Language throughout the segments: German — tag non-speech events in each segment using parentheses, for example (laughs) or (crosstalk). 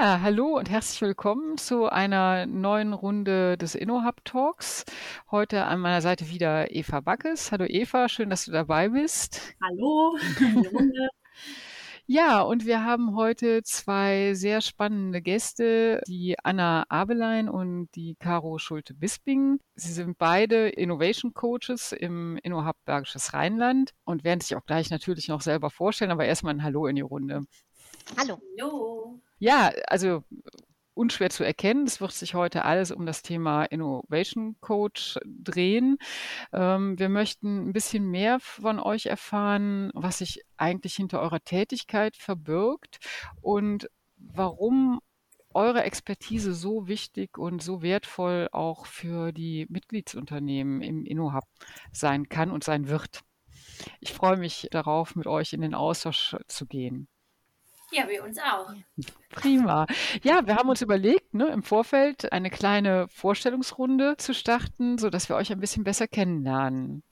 Ja, hallo und herzlich willkommen zu einer neuen Runde des InnoHub Talks. Heute an meiner Seite wieder Eva Backes. Hallo Eva, schön, dass du dabei bist. Hallo. (laughs) Ja, und wir haben heute zwei sehr spannende Gäste, die Anna Abelein und die Caro Schulte-Bisping. Sie sind beide Innovation Coaches im InnoHub Bergisches Rheinland und werden sich auch gleich natürlich noch selber vorstellen, aber erstmal ein Hallo in die Runde. Hallo. Hallo. Ja, also unschwer zu erkennen. Es wird sich heute alles um das Thema Innovation Coach drehen. Ähm, wir möchten ein bisschen mehr von euch erfahren, was sich eigentlich hinter eurer Tätigkeit verbirgt und warum eure Expertise so wichtig und so wertvoll auch für die Mitgliedsunternehmen im InnoHub sein kann und sein wird. Ich freue mich darauf, mit euch in den Austausch zu gehen. Ja, wir uns auch. Prima. Ja, wir haben uns überlegt, ne, im Vorfeld eine kleine Vorstellungsrunde zu starten, sodass wir euch ein bisschen besser kennenlernen.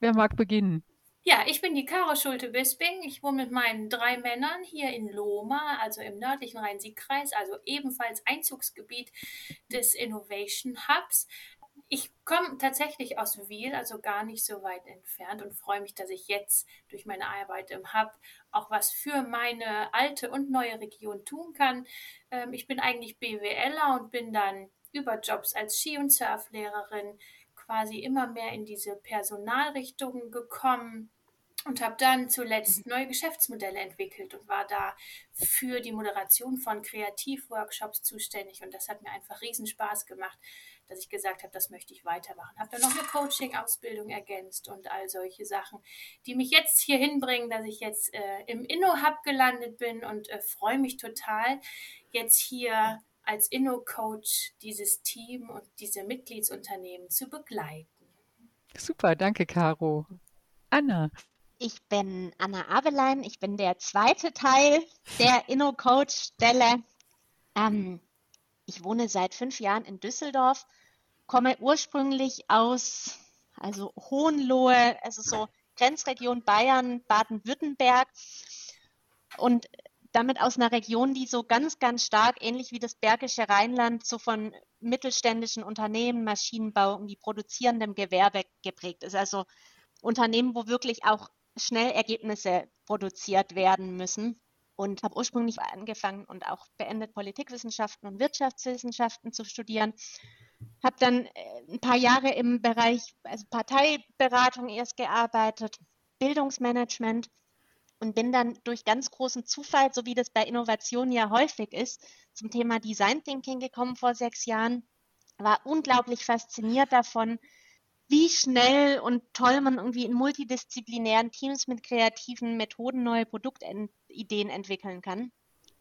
Wer mag beginnen? Ja, ich bin die Caro Schulte-Bisping. Ich wohne mit meinen drei Männern hier in Loma, also im nördlichen Rhein-Sieg-Kreis, also ebenfalls Einzugsgebiet des Innovation Hubs ich komme tatsächlich aus Wiel, also gar nicht so weit entfernt und freue mich, dass ich jetzt durch meine Arbeit im Hub auch was für meine alte und neue Region tun kann. Ähm, ich bin eigentlich BWLer und bin dann über Jobs als Ski- und Surflehrerin quasi immer mehr in diese Personalrichtungen gekommen und habe dann zuletzt mhm. neue Geschäftsmodelle entwickelt und war da für die Moderation von Kreativworkshops zuständig und das hat mir einfach riesen Spaß gemacht, dass ich gesagt habe, das möchte ich weitermachen. Habe dann noch eine Coaching-Ausbildung ergänzt und all solche Sachen, die mich jetzt hier hinbringen, dass ich jetzt äh, im Inno-Hub gelandet bin und äh, freue mich total, jetzt hier als Inno-Coach dieses Team und diese Mitgliedsunternehmen zu begleiten. Super, danke, Caro. Anna. Ich bin Anna Avelein. Ich bin der zweite Teil der Inno-Coach-Stelle. Ähm, ich wohne seit fünf Jahren in Düsseldorf, komme ursprünglich aus, also Hohenlohe, also so Grenzregion Bayern, Baden-Württemberg und damit aus einer Region, die so ganz, ganz stark, ähnlich wie das Bergische Rheinland, so von mittelständischen Unternehmen, Maschinenbau und die produzierendem Gewerbe geprägt ist. Also Unternehmen, wo wirklich auch schnell Ergebnisse produziert werden müssen und habe ursprünglich angefangen und auch beendet Politikwissenschaften und Wirtschaftswissenschaften zu studieren. Habe dann äh, ein paar Jahre im Bereich also Parteiberatung erst gearbeitet, Bildungsmanagement und bin dann durch ganz großen Zufall, so wie das bei Innovationen ja häufig ist, zum Thema Design Thinking gekommen vor sechs Jahren. War unglaublich fasziniert davon, wie schnell und toll man irgendwie in multidisziplinären Teams mit kreativen Methoden neue Produktideen entwickeln kann.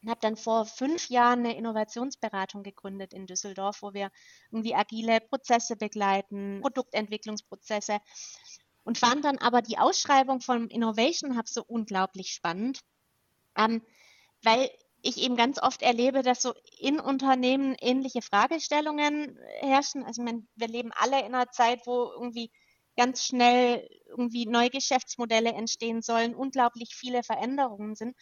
Und habe dann vor fünf Jahren eine Innovationsberatung gegründet in Düsseldorf, wo wir irgendwie agile Prozesse begleiten, Produktentwicklungsprozesse und fand dann aber die Ausschreibung vom Innovation Hub so unglaublich spannend, ähm, weil ich eben ganz oft erlebe, dass so in Unternehmen ähnliche Fragestellungen herrschen. Also wir leben alle in einer Zeit, wo irgendwie ganz schnell irgendwie neue Geschäftsmodelle entstehen sollen, unglaublich viele Veränderungen sind.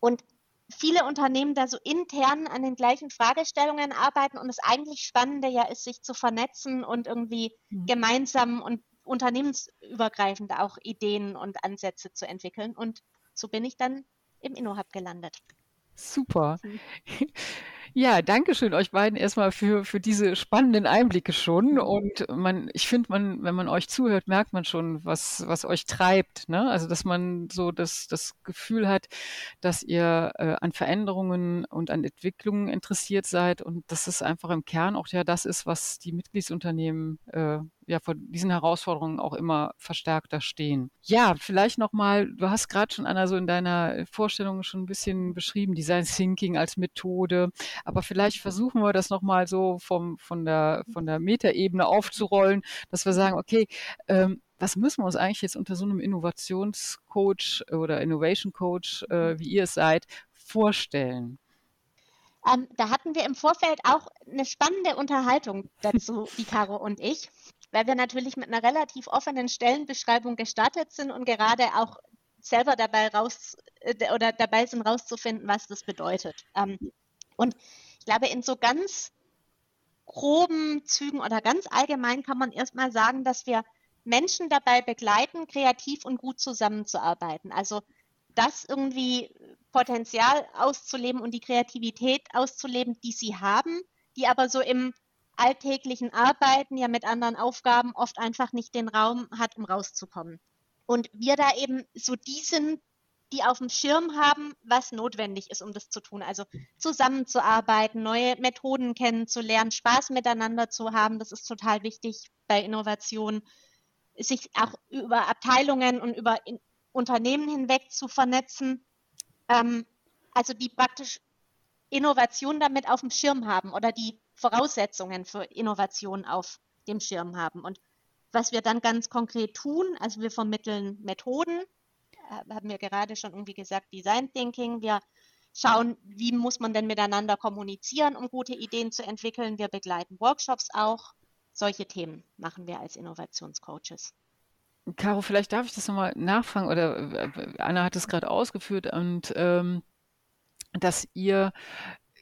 Und viele Unternehmen da so intern an den gleichen Fragestellungen arbeiten und das eigentlich Spannende ja ist, sich zu vernetzen und irgendwie mhm. gemeinsam und unternehmensübergreifend auch Ideen und Ansätze zu entwickeln. Und so bin ich dann im InnoHub gelandet. Super. (laughs) Ja, danke schön euch beiden erstmal für, für diese spannenden Einblicke schon. Und man, ich finde, man, wenn man euch zuhört, merkt man schon, was, was euch treibt. Ne? Also, dass man so das, das Gefühl hat, dass ihr äh, an Veränderungen und an Entwicklungen interessiert seid und dass es einfach im Kern auch ja das ist, was die Mitgliedsunternehmen äh, ja vor diesen Herausforderungen auch immer verstärkter stehen. Ja, vielleicht nochmal, du hast gerade schon, Anna, so in deiner Vorstellung schon ein bisschen beschrieben, Design Thinking als Methode, aber vielleicht versuchen wir das nochmal so vom, von der, von der Metaebene aufzurollen, dass wir sagen, okay, ähm, was müssen wir uns eigentlich jetzt unter so einem Innovationscoach oder Innovation Coach, äh, wie ihr es seid, vorstellen? Ähm, da hatten wir im Vorfeld auch eine spannende Unterhaltung dazu, die Caro und ich weil wir natürlich mit einer relativ offenen Stellenbeschreibung gestartet sind und gerade auch selber dabei raus äh, oder dabei sind, rauszufinden, was das bedeutet. Ähm, und ich glaube, in so ganz groben Zügen oder ganz allgemein kann man erstmal sagen, dass wir Menschen dabei begleiten, kreativ und gut zusammenzuarbeiten. Also das irgendwie Potenzial auszuleben und die Kreativität auszuleben, die sie haben, die aber so im alltäglichen Arbeiten ja mit anderen Aufgaben oft einfach nicht den Raum hat, um rauszukommen. Und wir da eben so die sind, die auf dem Schirm haben, was notwendig ist, um das zu tun. Also zusammenzuarbeiten, neue Methoden kennenzulernen, Spaß miteinander zu haben, das ist total wichtig bei Innovation. Sich auch über Abteilungen und über Unternehmen hinweg zu vernetzen. Ähm, also die praktisch Innovation damit auf dem Schirm haben oder die Voraussetzungen für Innovation auf dem Schirm haben. Und was wir dann ganz konkret tun, also wir vermitteln Methoden, haben wir gerade schon irgendwie gesagt, Design Thinking. Wir schauen, wie muss man denn miteinander kommunizieren, um gute Ideen zu entwickeln. Wir begleiten Workshops auch. Solche Themen machen wir als Innovationscoaches. Caro, vielleicht darf ich das nochmal nachfragen, oder äh, Anna hat es gerade ausgeführt, und ähm, dass ihr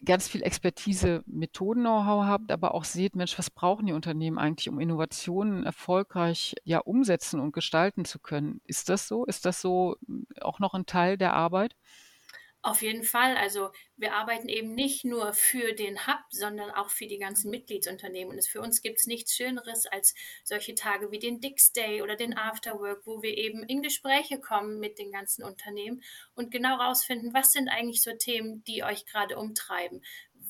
ganz viel Expertise, Methoden-Know-how habt, aber auch seht, Mensch, was brauchen die Unternehmen eigentlich, um Innovationen erfolgreich ja umsetzen und gestalten zu können? Ist das so? Ist das so hm, auch noch ein Teil der Arbeit? Auf jeden Fall. Also wir arbeiten eben nicht nur für den Hub, sondern auch für die ganzen Mitgliedsunternehmen. Und für uns gibt es nichts Schöneres als solche Tage wie den Dix Day oder den Afterwork, wo wir eben in Gespräche kommen mit den ganzen Unternehmen und genau rausfinden, was sind eigentlich so Themen, die euch gerade umtreiben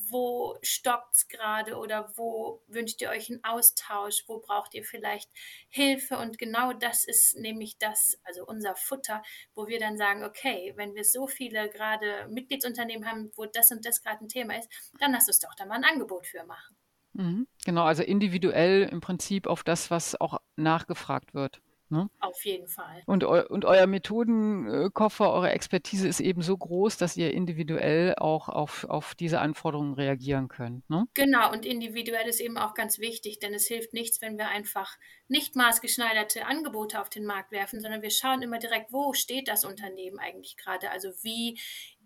wo stockt es gerade oder wo wünscht ihr euch einen Austausch, wo braucht ihr vielleicht Hilfe und genau das ist nämlich das, also unser Futter, wo wir dann sagen, okay, wenn wir so viele gerade Mitgliedsunternehmen haben, wo das und das gerade ein Thema ist, dann lass uns doch da mal ein Angebot für machen. Mhm. Genau, also individuell im Prinzip auf das, was auch nachgefragt wird. Ne? Auf jeden Fall. Und, eu und euer Methodenkoffer, eure Expertise ist eben so groß, dass ihr individuell auch auf, auf diese Anforderungen reagieren könnt. Ne? Genau, und individuell ist eben auch ganz wichtig, denn es hilft nichts, wenn wir einfach nicht maßgeschneiderte Angebote auf den Markt werfen, sondern wir schauen immer direkt, wo steht das Unternehmen eigentlich gerade? Also wie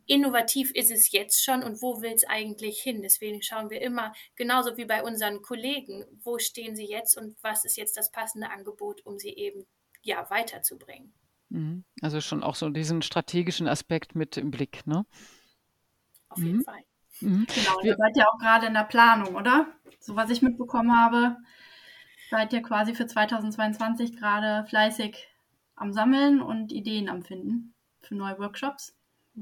innovativ ist es jetzt schon und wo will es eigentlich hin? Deswegen schauen wir immer, genauso wie bei unseren Kollegen, wo stehen sie jetzt und was ist jetzt das passende Angebot, um sie eben ja, weiterzubringen. Mhm. Also schon auch so diesen strategischen Aspekt mit im Blick, ne? Auf jeden mhm. Fall. Mhm. Genau, ihr seid ja auch gerade in der Planung, oder? So was ich mitbekommen habe, seid ihr quasi für 2022 gerade fleißig am Sammeln und Ideen am Finden für neue Workshops.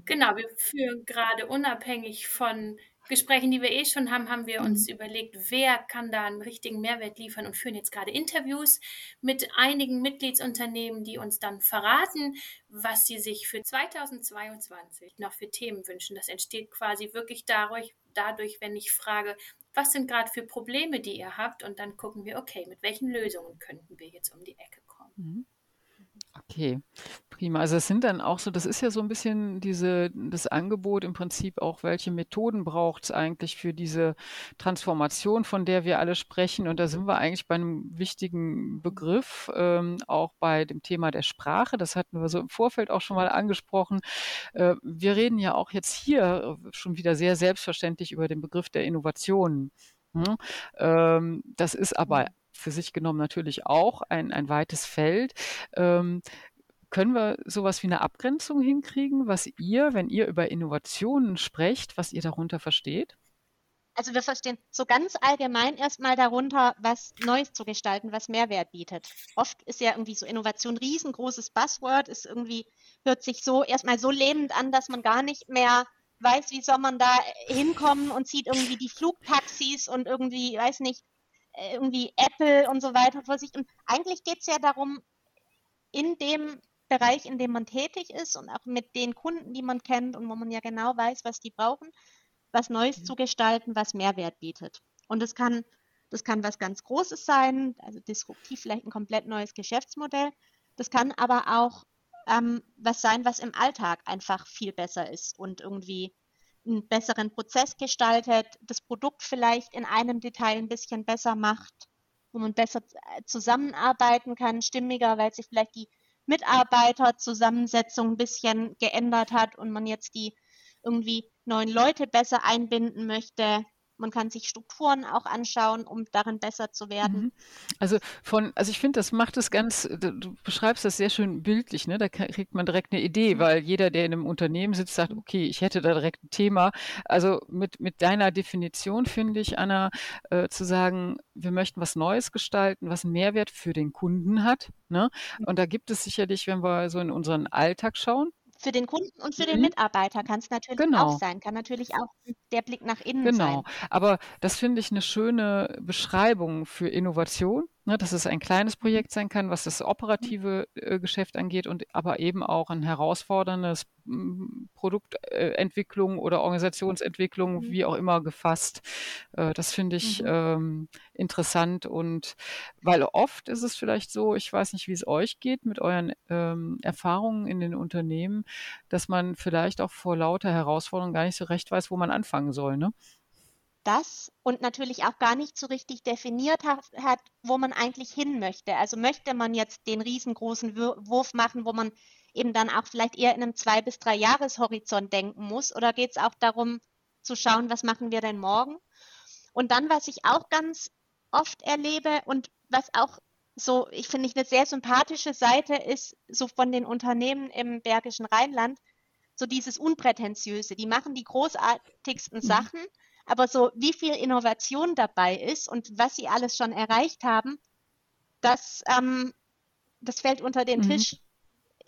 Genau, wir führen gerade unabhängig von Gesprächen, die wir eh schon haben, haben wir uns mhm. überlegt, wer kann da einen richtigen Mehrwert liefern und führen jetzt gerade Interviews mit einigen Mitgliedsunternehmen, die uns dann verraten, was sie sich für 2022 noch für Themen wünschen. Das entsteht quasi wirklich dadurch, dadurch wenn ich frage, was sind gerade für Probleme, die ihr habt und dann gucken wir, okay, mit welchen Lösungen könnten wir jetzt um die Ecke kommen. Mhm. Okay, prima. Also es sind dann auch so, das ist ja so ein bisschen diese, das Angebot im Prinzip auch, welche Methoden braucht es eigentlich für diese Transformation, von der wir alle sprechen. Und da sind wir eigentlich bei einem wichtigen Begriff, ähm, auch bei dem Thema der Sprache. Das hatten wir so im Vorfeld auch schon mal angesprochen. Äh, wir reden ja auch jetzt hier schon wieder sehr selbstverständlich über den Begriff der Innovation. Hm? Ähm, das ist aber für sich genommen natürlich auch ein, ein weites Feld. Ähm, können wir sowas wie eine Abgrenzung hinkriegen, was ihr, wenn ihr über Innovationen sprecht, was ihr darunter versteht? Also wir verstehen so ganz allgemein erstmal darunter, was Neues zu gestalten, was Mehrwert bietet. Oft ist ja irgendwie so Innovation riesengroßes Buzzword, ist irgendwie, hört sich so erstmal so lebend an, dass man gar nicht mehr weiß, wie soll man da hinkommen und sieht irgendwie die Flugtaxis und irgendwie, weiß nicht, irgendwie Apple und so weiter vor sich. Und eigentlich geht es ja darum, in dem Bereich, in dem man tätig ist und auch mit den Kunden, die man kennt und wo man ja genau weiß, was die brauchen, was Neues mhm. zu gestalten, was Mehrwert bietet. Und das kann, das kann was ganz Großes sein, also disruptiv vielleicht ein komplett neues Geschäftsmodell. Das kann aber auch ähm, was sein, was im Alltag einfach viel besser ist und irgendwie einen besseren Prozess gestaltet, das Produkt vielleicht in einem Detail ein bisschen besser macht, wo man besser zusammenarbeiten kann, stimmiger, weil sich vielleicht die Mitarbeiterzusammensetzung ein bisschen geändert hat und man jetzt die irgendwie neuen Leute besser einbinden möchte. Man kann sich Strukturen auch anschauen, um darin besser zu werden. Mhm. Also von, also ich finde, das macht es ganz, du beschreibst das sehr schön bildlich, ne? Da kriegt man direkt eine Idee, mhm. weil jeder, der in einem Unternehmen sitzt, sagt, okay, ich hätte da direkt ein Thema. Also mit, mit deiner Definition finde ich, Anna, äh, zu sagen, wir möchten was Neues gestalten, was einen Mehrwert für den Kunden hat. Ne? Mhm. Und da gibt es sicherlich, wenn wir so in unseren Alltag schauen, für den Kunden und für den mhm. Mitarbeiter kann es natürlich genau. auch sein, kann natürlich auch der Blick nach innen genau. sein. Genau, aber das finde ich eine schöne Beschreibung für Innovation ne, dass es ein kleines Projekt sein kann, was das operative äh, Geschäft angeht und aber eben auch ein herausforderndes m, Produktentwicklung äh, oder Organisationsentwicklung, mhm. wie auch immer gefasst. Äh, das finde ich mhm. ähm, interessant und weil oft ist es vielleicht so, ich weiß nicht, wie es euch geht mit euren ähm, Erfahrungen in den Unternehmen, dass man vielleicht auch vor lauter Herausforderungen gar nicht so recht weiß, wo man anfangen soll. Ne? Das und natürlich auch gar nicht so richtig definiert hat, hat, wo man eigentlich hin möchte. Also möchte man jetzt den riesengroßen Wurf machen, wo man eben dann auch vielleicht eher in einem zwei bis drei Jahreshorizont denken muss, oder geht es auch darum zu schauen, was machen wir denn morgen? Und dann, was ich auch ganz oft erlebe und was auch so, ich finde ich eine sehr sympathische Seite ist, so von den Unternehmen im Bergischen Rheinland, so dieses Unprätentiöse. Die machen die großartigsten mhm. Aber so, wie viel Innovation dabei ist und was sie alles schon erreicht haben, das, ähm, das fällt unter den mhm. Tisch.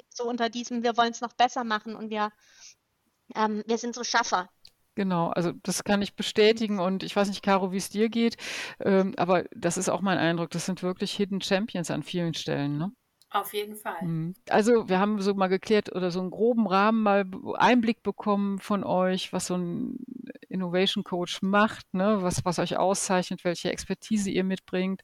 So unter diesem, wir wollen es noch besser machen und wir, ähm, wir sind so Schaffer. Genau, also das kann ich bestätigen und ich weiß nicht, Caro, wie es dir geht, ähm, aber das ist auch mein Eindruck. Das sind wirklich Hidden Champions an vielen Stellen. Ne? Auf jeden Fall. Mhm. Also wir haben so mal geklärt oder so einen groben Rahmen mal Einblick bekommen von euch, was so ein Innovation Coach macht, ne? was, was euch auszeichnet, welche Expertise ihr mitbringt.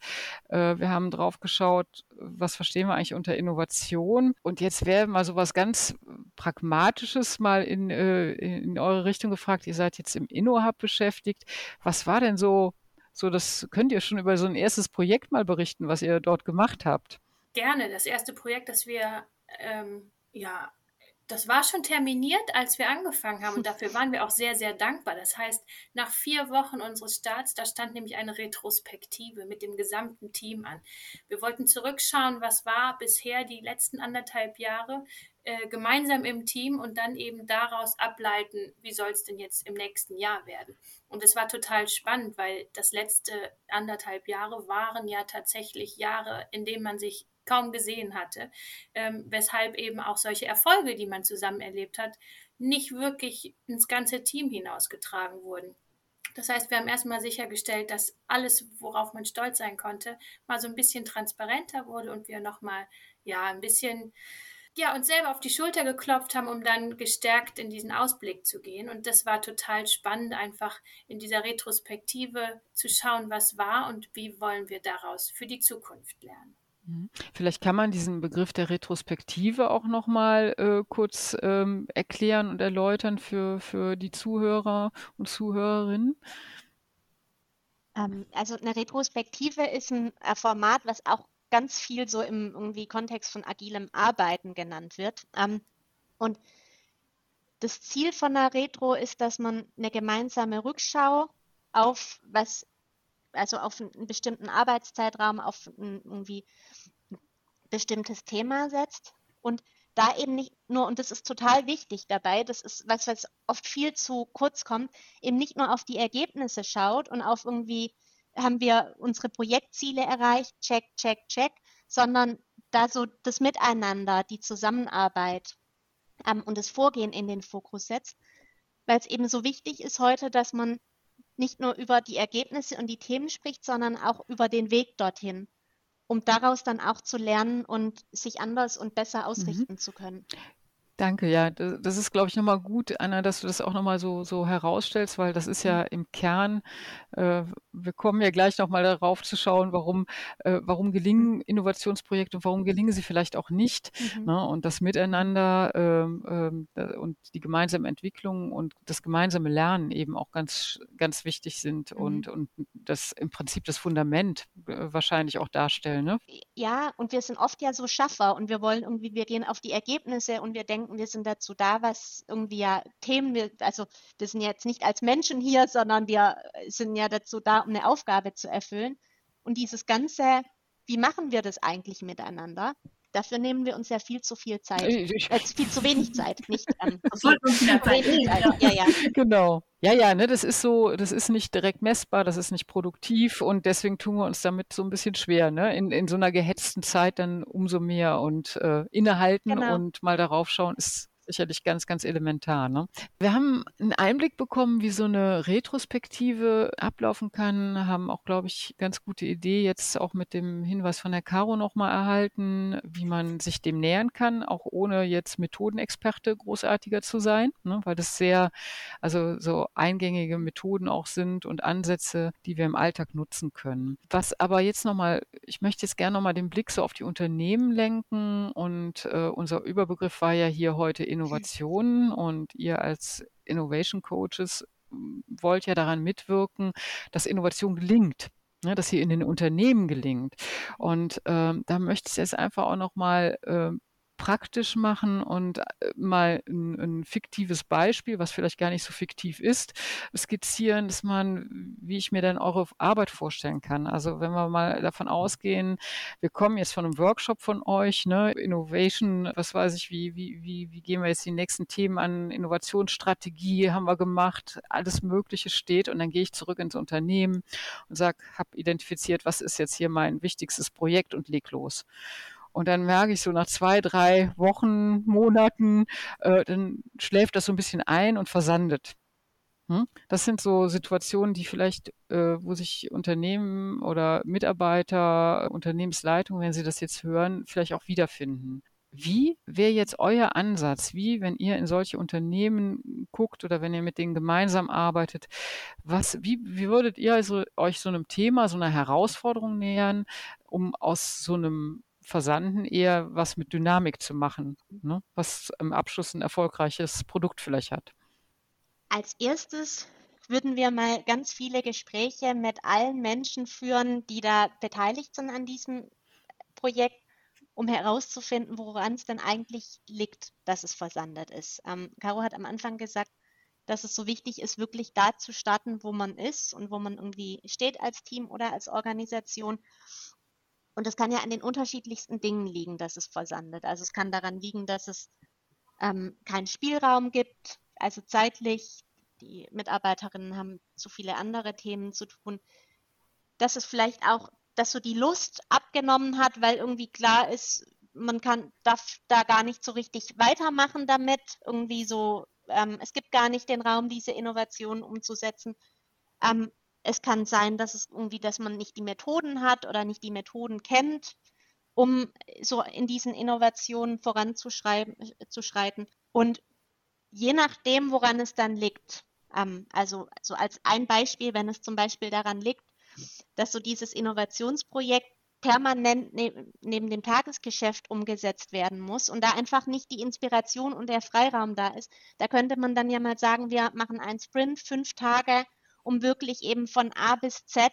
Äh, wir haben drauf geschaut, was verstehen wir eigentlich unter Innovation. Und jetzt wäre mal so was ganz Pragmatisches mal in, äh, in eure Richtung gefragt. Ihr seid jetzt im InnoHub beschäftigt. Was war denn so, so das könnt ihr schon über so ein erstes Projekt mal berichten, was ihr dort gemacht habt? Gerne. Das erste Projekt, das wir ähm, ja das war schon terminiert, als wir angefangen haben und dafür (laughs) waren wir auch sehr, sehr dankbar. Das heißt, nach vier Wochen unseres Starts, da stand nämlich eine Retrospektive mit dem gesamten Team an. Wir wollten zurückschauen, was war bisher die letzten anderthalb Jahre äh, gemeinsam im Team und dann eben daraus ableiten, wie soll es denn jetzt im nächsten Jahr werden. Und es war total spannend, weil das letzte anderthalb Jahre waren ja tatsächlich Jahre, in denen man sich kaum gesehen hatte, ähm, weshalb eben auch solche Erfolge, die man zusammen erlebt hat, nicht wirklich ins ganze Team hinausgetragen wurden. Das heißt, wir haben erstmal sichergestellt, dass alles, worauf man stolz sein konnte, mal so ein bisschen transparenter wurde und wir nochmal, ja, ein bisschen, ja, uns selber auf die Schulter geklopft haben, um dann gestärkt in diesen Ausblick zu gehen. Und das war total spannend, einfach in dieser Retrospektive zu schauen, was war und wie wollen wir daraus für die Zukunft lernen. Mhm. Vielleicht kann man diesen Begriff der Retrospektive auch noch mal äh, kurz ähm, erklären und erläutern für, für die Zuhörer und Zuhörerinnen. Ähm, also eine Retrospektive ist ein äh, Format, was auch ganz viel so im irgendwie Kontext von agilem Arbeiten genannt wird. Ähm, und das Ziel von einer Retro ist, dass man eine gemeinsame Rückschau auf was also auf einen bestimmten Arbeitszeitraum, auf ein irgendwie bestimmtes Thema setzt und da eben nicht nur, und das ist total wichtig dabei, das ist was, was oft viel zu kurz kommt, eben nicht nur auf die Ergebnisse schaut und auf irgendwie, haben wir unsere Projektziele erreicht, check, check, check, sondern da so das Miteinander, die Zusammenarbeit ähm, und das Vorgehen in den Fokus setzt, weil es eben so wichtig ist heute, dass man nicht nur über die Ergebnisse und die Themen spricht, sondern auch über den Weg dorthin, um daraus dann auch zu lernen und sich anders und besser mhm. ausrichten mhm. zu können. Danke, ja. Das, ist, glaube ich, nochmal gut, Anna, dass du das auch nochmal so, so herausstellst, weil das ist ja mhm. im Kern, äh, wir kommen ja gleich nochmal darauf zu schauen, warum, äh, warum gelingen Innovationsprojekte und warum gelingen sie vielleicht auch nicht. Mhm. Ne? Und das Miteinander ähm, äh, und die gemeinsame Entwicklung und das gemeinsame Lernen eben auch ganz, ganz wichtig sind mhm. und, und das im Prinzip das Fundament äh, wahrscheinlich auch darstellen. Ne? Ja, und wir sind oft ja so Schaffer und wir wollen irgendwie, wir gehen auf die Ergebnisse und wir denken, denken, wir sind dazu da, was irgendwie ja Themen, also wir sind jetzt nicht als Menschen hier, sondern wir sind ja dazu da, um eine Aufgabe zu erfüllen. Und dieses ganze, wie machen wir das eigentlich miteinander? Dafür nehmen wir uns ja viel zu viel Zeit. Äh, viel zu wenig Zeit, nicht ähm, (laughs) so viel, Zeit. Ja. ja, ja. Genau. Ja, ja, ne, das ist so, das ist nicht direkt messbar, das ist nicht produktiv und deswegen tun wir uns damit so ein bisschen schwer, ne? In, in so einer gehetzten Zeit dann umso mehr und äh, innehalten genau. und mal darauf schauen, ist sicherlich ganz, ganz elementar. Ne? Wir haben einen Einblick bekommen, wie so eine Retrospektive ablaufen kann, haben auch, glaube ich, ganz gute Idee jetzt auch mit dem Hinweis von der Caro nochmal erhalten, wie man sich dem nähern kann, auch ohne jetzt Methodenexperte großartiger zu sein, ne? weil das sehr, also so eingängige Methoden auch sind und Ansätze, die wir im Alltag nutzen können. Was aber jetzt nochmal, ich möchte jetzt gerne nochmal den Blick so auf die Unternehmen lenken und äh, unser Überbegriff war ja hier heute Innovationen und ihr als Innovation Coaches hm, wollt ja daran mitwirken, dass Innovation gelingt. Ne, dass sie in den Unternehmen gelingt. Und ähm, da möchte ich jetzt einfach auch nochmal äh, praktisch machen und äh, mal ein, ein, fiktives Beispiel, was vielleicht gar nicht so fiktiv ist, skizzieren, dass man, wie ich mir dann eure Arbeit vorstellen kann. Also wenn wir mal davon ausgehen, wir kommen jetzt von einem Workshop von euch, ne, Innovation, was weiß ich, wie, wie, wie, wie gehen wir jetzt die nächsten Themen an, Innovationsstrategie haben wir gemacht, alles Mögliche steht und dann gehe ich zurück ins Unternehmen und sage, habe identifiziert, was ist jetzt hier mein wichtigstes Projekt und leg los. Und dann merke ich so nach zwei, drei Wochen, Monaten, äh, dann schläft das so ein bisschen ein und versandet. Hm? Das sind so Situationen, die vielleicht, äh, wo sich Unternehmen oder Mitarbeiter, Unternehmensleitung, wenn sie das jetzt hören, vielleicht auch wiederfinden. Wie wäre jetzt euer Ansatz? Wie, wenn ihr in solche Unternehmen guckt oder wenn ihr mit denen gemeinsam arbeitet, was, wie, wie würdet ihr also euch so einem Thema, so einer Herausforderung nähern, um aus so einem Versanden eher was mit Dynamik zu machen, ne? was im Abschluss ein erfolgreiches Produkt vielleicht hat. Als erstes würden wir mal ganz viele Gespräche mit allen Menschen führen, die da beteiligt sind an diesem Projekt, um herauszufinden, woran es denn eigentlich liegt, dass es versandet ist. Ähm, Caro hat am Anfang gesagt, dass es so wichtig ist, wirklich da zu starten, wo man ist und wo man irgendwie steht als Team oder als Organisation und es kann ja an den unterschiedlichsten Dingen liegen, dass es versandet. Also es kann daran liegen, dass es ähm, keinen Spielraum gibt, also zeitlich, die Mitarbeiterinnen haben zu viele andere Themen zu tun, dass es vielleicht auch, dass so die Lust abgenommen hat, weil irgendwie klar ist, man kann darf da gar nicht so richtig weitermachen damit. Irgendwie so, ähm, es gibt gar nicht den Raum, diese Innovationen umzusetzen. Ähm, es kann sein, dass es irgendwie, dass man nicht die Methoden hat oder nicht die Methoden kennt, um so in diesen Innovationen voranzuschreiten. Und je nachdem, woran es dann liegt, ähm, also so als ein Beispiel, wenn es zum Beispiel daran liegt, dass so dieses Innovationsprojekt permanent ne neben dem Tagesgeschäft umgesetzt werden muss und da einfach nicht die Inspiration und der Freiraum da ist, da könnte man dann ja mal sagen, wir machen einen Sprint, fünf Tage um wirklich eben von A bis Z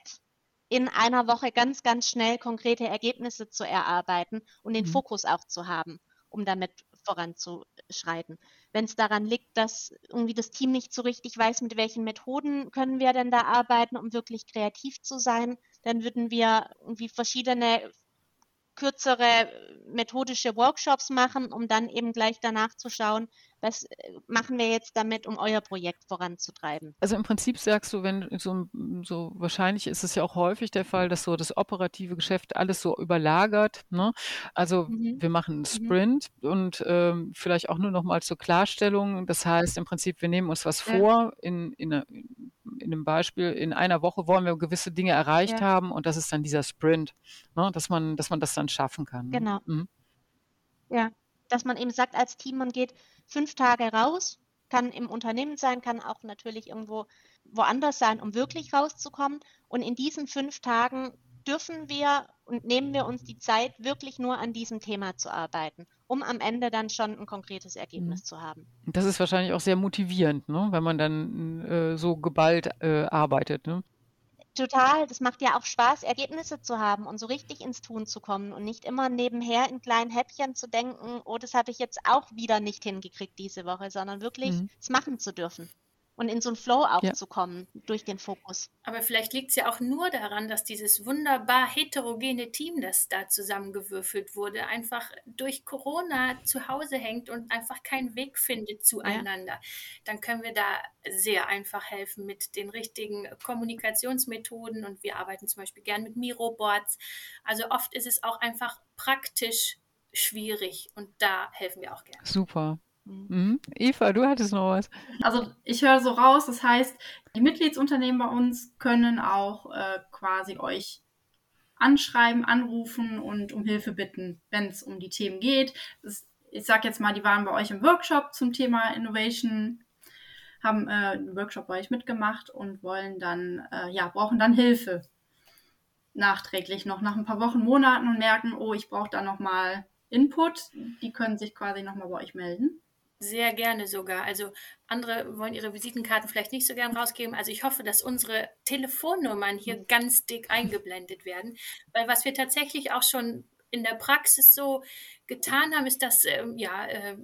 in einer Woche ganz, ganz schnell konkrete Ergebnisse zu erarbeiten und den mhm. Fokus auch zu haben, um damit voranzuschreiten. Wenn es daran liegt, dass irgendwie das Team nicht so richtig weiß, mit welchen Methoden können wir denn da arbeiten, um wirklich kreativ zu sein, dann würden wir irgendwie verschiedene kürzere methodische Workshops machen, um dann eben gleich danach zu schauen, was äh, machen wir jetzt damit, um euer Projekt voranzutreiben? Also im Prinzip sagst du, wenn so, so wahrscheinlich ist es ja auch häufig der Fall, dass so das operative Geschäft alles so überlagert. Ne? Also mhm. wir machen einen mhm. Sprint mhm. und ähm, vielleicht auch nur noch mal zur Klarstellung. Das heißt im Prinzip, wir nehmen uns was ja. vor in, in, eine, in einem Beispiel, in einer Woche wollen wir gewisse Dinge erreicht ja. haben und das ist dann dieser Sprint, ne? dass man, dass man das dann schaffen kann. Ne? Genau. Mhm. Ja. dass man eben sagt als Team, man geht fünf Tage raus, kann im Unternehmen sein, kann auch natürlich irgendwo woanders sein, um wirklich rauszukommen. Und in diesen fünf Tagen dürfen wir und nehmen wir uns die Zeit, wirklich nur an diesem Thema zu arbeiten, um am Ende dann schon ein konkretes Ergebnis mhm. zu haben. Das ist wahrscheinlich auch sehr motivierend, ne? wenn man dann äh, so geballt äh, arbeitet. Ne? Total, das macht ja auch Spaß, Ergebnisse zu haben und so richtig ins Tun zu kommen und nicht immer nebenher in kleinen Häppchen zu denken, oh, das habe ich jetzt auch wieder nicht hingekriegt diese Woche, sondern wirklich mhm. es machen zu dürfen und in so einen Flow auch ja. zu kommen durch den Fokus. Aber vielleicht liegt es ja auch nur daran, dass dieses wunderbar heterogene Team, das da zusammengewürfelt wurde, einfach durch Corona zu Hause hängt und einfach keinen Weg findet zueinander. Ja. Dann können wir da sehr einfach helfen mit den richtigen Kommunikationsmethoden und wir arbeiten zum Beispiel gern mit Miro-Boards. Also oft ist es auch einfach praktisch schwierig und da helfen wir auch gerne. Super. Mhm. Eva, du hattest noch was. Also ich höre so raus, das heißt, die Mitgliedsunternehmen bei uns können auch äh, quasi euch anschreiben, anrufen und um Hilfe bitten, wenn es um die Themen geht. Das, ich sage jetzt mal, die waren bei euch im Workshop zum Thema Innovation, haben äh, einen Workshop bei euch mitgemacht und wollen dann, äh, ja, brauchen dann Hilfe nachträglich noch nach ein paar Wochen, Monaten und merken, oh, ich brauche da nochmal Input. Die können sich quasi nochmal bei euch melden. Sehr gerne sogar. Also andere wollen ihre Visitenkarten vielleicht nicht so gern rausgeben. Also ich hoffe, dass unsere Telefonnummern hier mhm. ganz dick eingeblendet werden, weil was wir tatsächlich auch schon in der Praxis so getan haben, ist, dass ähm, ja äh,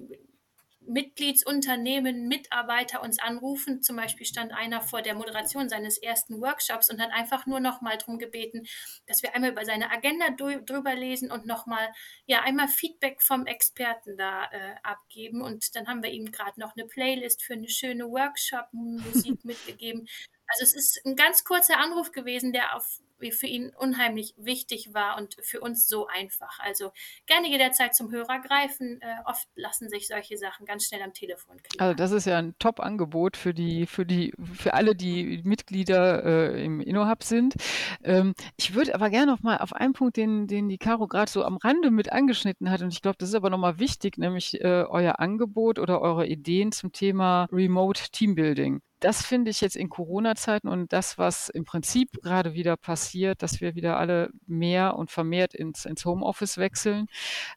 Mitgliedsunternehmen, Mitarbeiter uns anrufen. Zum Beispiel stand einer vor der Moderation seines ersten Workshops und hat einfach nur noch mal darum gebeten, dass wir einmal über seine Agenda drüber lesen und noch mal ja einmal Feedback vom Experten da äh, abgeben. Und dann haben wir ihm gerade noch eine Playlist für eine schöne Workshop-Musik (laughs) mitgegeben. Also es ist ein ganz kurzer Anruf gewesen, der auf für ihn unheimlich wichtig war und für uns so einfach. Also gerne jederzeit zum Hörer greifen. Äh, oft lassen sich solche Sachen ganz schnell am Telefon kriegen. Also das ist ja ein Top-Angebot für die, für die, für alle, die Mitglieder äh, im InnoHub sind. Ähm, ich würde aber gerne noch mal auf einen Punkt, den, den die Caro gerade so am Rande mit angeschnitten hat, und ich glaube, das ist aber nochmal wichtig, nämlich äh, euer Angebot oder eure Ideen zum Thema Remote Teambuilding das finde ich jetzt in Corona-Zeiten und das, was im Prinzip gerade wieder passiert, dass wir wieder alle mehr und vermehrt ins, ins Homeoffice wechseln,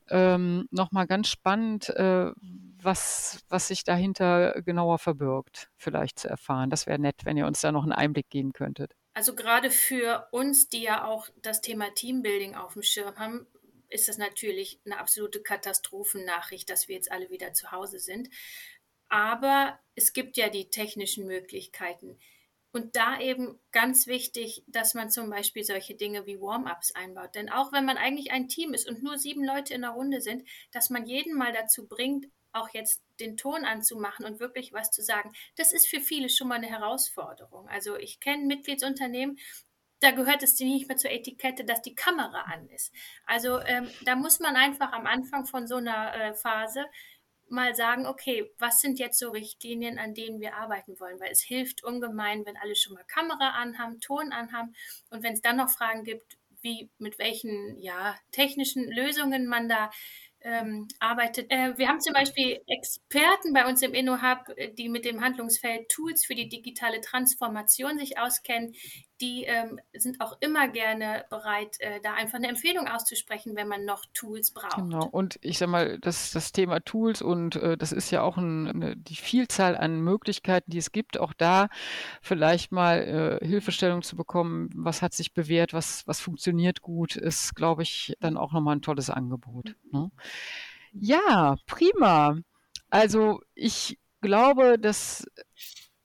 ähm, nochmal ganz spannend, äh, was, was sich dahinter genauer verbirgt, vielleicht zu erfahren. Das wäre nett, wenn ihr uns da noch einen Einblick geben könntet. Also gerade für uns, die ja auch das Thema Teambuilding auf dem Schirm haben, ist das natürlich eine absolute Katastrophennachricht, dass wir jetzt alle wieder zu Hause sind. Aber es gibt ja die technischen Möglichkeiten. Und da eben ganz wichtig, dass man zum Beispiel solche Dinge wie Warm-ups einbaut. Denn auch wenn man eigentlich ein Team ist und nur sieben Leute in der Runde sind, dass man jeden mal dazu bringt, auch jetzt den Ton anzumachen und wirklich was zu sagen, das ist für viele schon mal eine Herausforderung. Also ich kenne Mitgliedsunternehmen, da gehört es nicht mehr zur Etikette, dass die Kamera an ist. Also ähm, da muss man einfach am Anfang von so einer äh, Phase mal sagen, okay, was sind jetzt so Richtlinien, an denen wir arbeiten wollen? Weil es hilft ungemein, wenn alle schon mal Kamera anhaben, Ton anhaben und wenn es dann noch Fragen gibt, wie mit welchen ja, technischen Lösungen man da ähm, arbeitet. Äh, wir haben zum Beispiel Experten bei uns im InnoHub, äh, die mit dem Handlungsfeld Tools für die digitale Transformation sich auskennen. Die ähm, sind auch immer gerne bereit, äh, da einfach eine Empfehlung auszusprechen, wenn man noch Tools braucht. Genau. Und ich sage mal, das, das Thema Tools und äh, das ist ja auch ein, eine, die Vielzahl an Möglichkeiten, die es gibt, auch da vielleicht mal äh, Hilfestellung zu bekommen, was hat sich bewährt, was, was funktioniert gut, ist, glaube ich, dann auch nochmal ein tolles Angebot. Ne? Ja, prima. Also ich glaube, das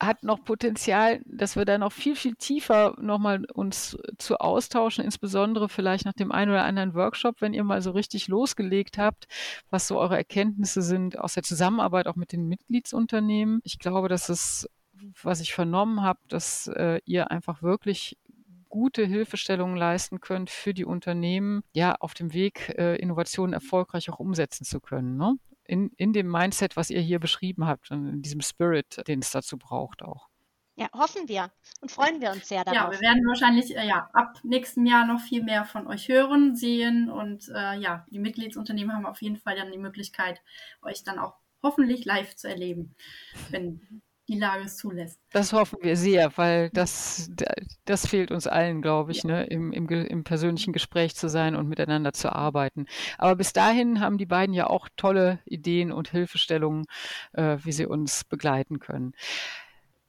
hat noch Potenzial, dass wir da noch viel, viel tiefer nochmal uns zu austauschen, insbesondere vielleicht nach dem einen oder anderen Workshop, wenn ihr mal so richtig losgelegt habt, was so eure Erkenntnisse sind aus der Zusammenarbeit auch mit den Mitgliedsunternehmen. Ich glaube, dass es, was ich vernommen habe, dass äh, ihr einfach wirklich gute Hilfestellungen leisten könnt für die Unternehmen, ja, auf dem Weg, äh, Innovationen erfolgreich auch umsetzen zu können. Ne? In, in dem Mindset, was ihr hier beschrieben habt und in diesem Spirit, den es dazu braucht auch. Ja, hoffen wir und freuen wir uns sehr darauf. Ja, wir werden wahrscheinlich äh, ja, ab nächstem Jahr noch viel mehr von euch hören, sehen und äh, ja, die Mitgliedsunternehmen haben auf jeden Fall dann die Möglichkeit, euch dann auch hoffentlich live zu erleben, wenn die Lage es zulässt. Das hoffen wir sehr, weil das, das fehlt uns allen, glaube ich, ja. ne? Im, im, im, persönlichen Gespräch zu sein und miteinander zu arbeiten. Aber bis dahin haben die beiden ja auch tolle Ideen und Hilfestellungen, äh, wie sie uns begleiten können.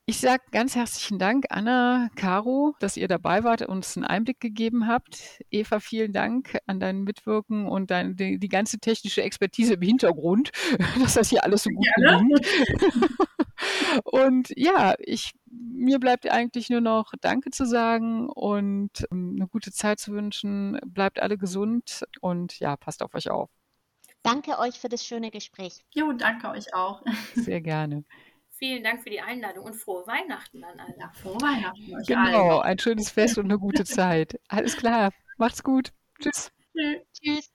Ich sage ganz herzlichen Dank, Anna, Caro, dass ihr dabei wart und uns einen Einblick gegeben habt. Eva, vielen Dank an dein Mitwirken und dein, die, die ganze technische Expertise im Hintergrund, (laughs) dass das hier alles so gut gelingt. (laughs) und ja, ich, mir bleibt eigentlich nur noch Danke zu sagen und ähm, eine gute Zeit zu wünschen. Bleibt alle gesund und ja, passt auf euch auf. Danke euch für das schöne Gespräch. Jo, danke euch auch. Sehr gerne. (laughs) Vielen Dank für die Einladung und frohe Weihnachten an alle. Ja, frohe Weihnachten euch Genau, allen. ein schönes Fest und eine gute Zeit. Alles klar. Macht's gut. Tschüss. Tschüss.